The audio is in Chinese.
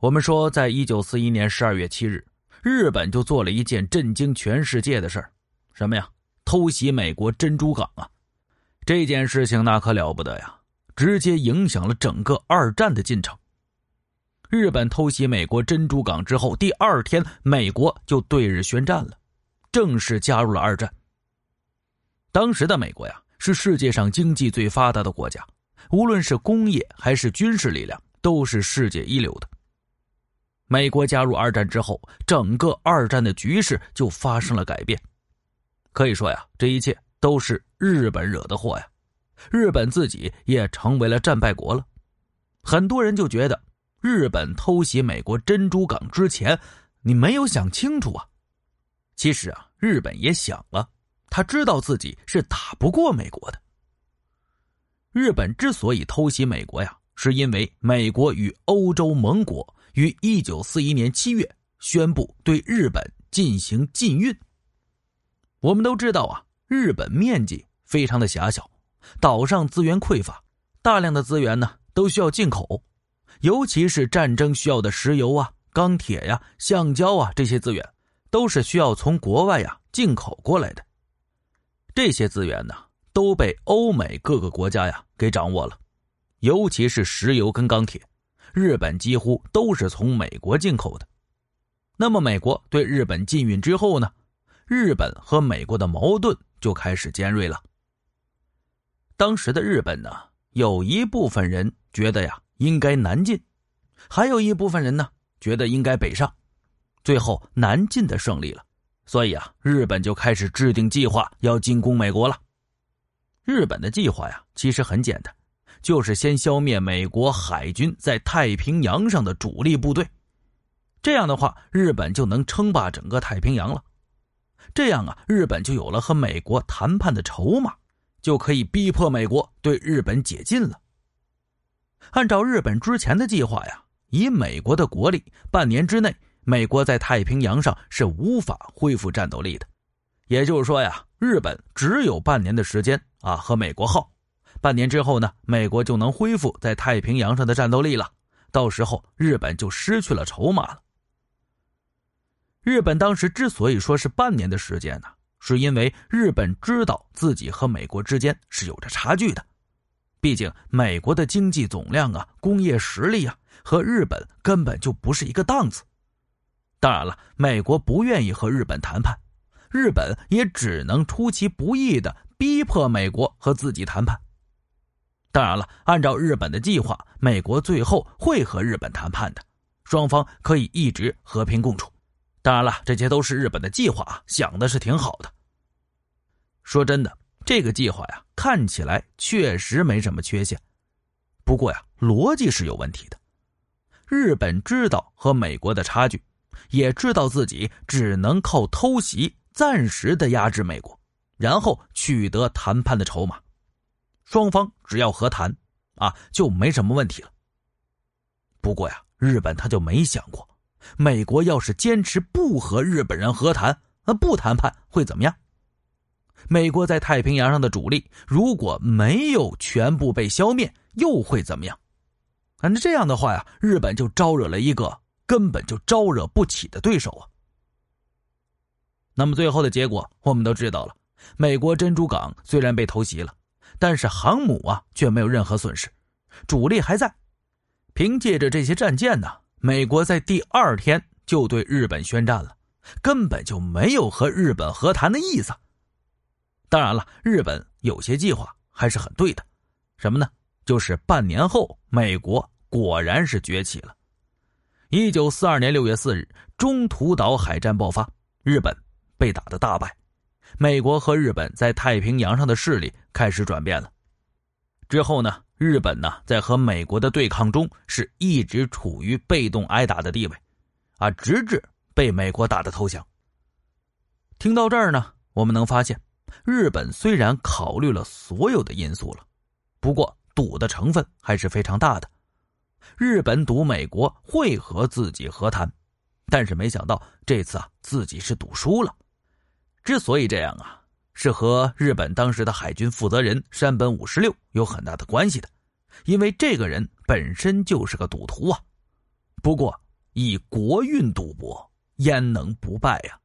我们说，在一九四一年十二月七日，日本就做了一件震惊全世界的事儿，什么呀？偷袭美国珍珠港啊！这件事情那可了不得呀，直接影响了整个二战的进程。日本偷袭美国珍珠港之后，第二天，美国就对日宣战了，正式加入了二战。当时的美国呀，是世界上经济最发达的国家，无论是工业还是军事力量，都是世界一流的。美国加入二战之后，整个二战的局势就发生了改变。可以说呀，这一切都是日本惹的祸呀。日本自己也成为了战败国了。很多人就觉得，日本偷袭美国珍珠港之前，你没有想清楚啊。其实啊，日本也想了，他知道自己是打不过美国的。日本之所以偷袭美国呀，是因为美国与欧洲盟国。于一九四一年七月宣布对日本进行禁运。我们都知道啊，日本面积非常的狭小，岛上资源匮乏，大量的资源呢都需要进口，尤其是战争需要的石油啊、钢铁呀、橡胶啊这些资源，都是需要从国外呀进口过来的。这些资源呢都被欧美各个国家呀给掌握了，尤其是石油跟钢铁。日本几乎都是从美国进口的，那么美国对日本禁运之后呢？日本和美国的矛盾就开始尖锐了。当时的日本呢，有一部分人觉得呀应该南进，还有一部分人呢觉得应该北上，最后南进的胜利了，所以啊，日本就开始制定计划要进攻美国了。日本的计划呀，其实很简单。就是先消灭美国海军在太平洋上的主力部队，这样的话，日本就能称霸整个太平洋了。这样啊，日本就有了和美国谈判的筹码，就可以逼迫美国对日本解禁了。按照日本之前的计划呀，以美国的国力，半年之内，美国在太平洋上是无法恢复战斗力的。也就是说呀，日本只有半年的时间啊，和美国耗。半年之后呢，美国就能恢复在太平洋上的战斗力了。到时候，日本就失去了筹码了。日本当时之所以说是半年的时间呢，是因为日本知道自己和美国之间是有着差距的。毕竟，美国的经济总量啊、工业实力啊，和日本根本就不是一个档次。当然了，美国不愿意和日本谈判，日本也只能出其不意的逼迫美国和自己谈判。当然了，按照日本的计划，美国最后会和日本谈判的，双方可以一直和平共处。当然了，这些都是日本的计划啊，想的是挺好的。说真的，这个计划呀，看起来确实没什么缺陷。不过呀，逻辑是有问题的。日本知道和美国的差距，也知道自己只能靠偷袭暂时的压制美国，然后取得谈判的筹码。双方只要和谈，啊，就没什么问题了。不过呀，日本他就没想过，美国要是坚持不和日本人和谈，啊，不谈判会怎么样？美国在太平洋上的主力如果没有全部被消灭，又会怎么样？啊，那这样的话呀，日本就招惹了一个根本就招惹不起的对手啊。那么最后的结果我们都知道了，美国珍珠港虽然被偷袭了。但是航母啊却没有任何损失，主力还在。凭借着这些战舰呢，美国在第二天就对日本宣战了，根本就没有和日本和谈的意思。当然了，日本有些计划还是很对的，什么呢？就是半年后，美国果然是崛起了。一九四二年六月四日，中途岛海战爆发，日本被打得大败。美国和日本在太平洋上的势力开始转变了。之后呢，日本呢在和美国的对抗中是一直处于被动挨打的地位，啊，直至被美国打的投降。听到这儿呢，我们能发现，日本虽然考虑了所有的因素了，不过赌的成分还是非常大的。日本赌美国会和自己和谈，但是没想到这次啊，自己是赌输了。之所以这样啊，是和日本当时的海军负责人山本五十六有很大的关系的，因为这个人本身就是个赌徒啊。不过以国运赌博，焉能不败呀？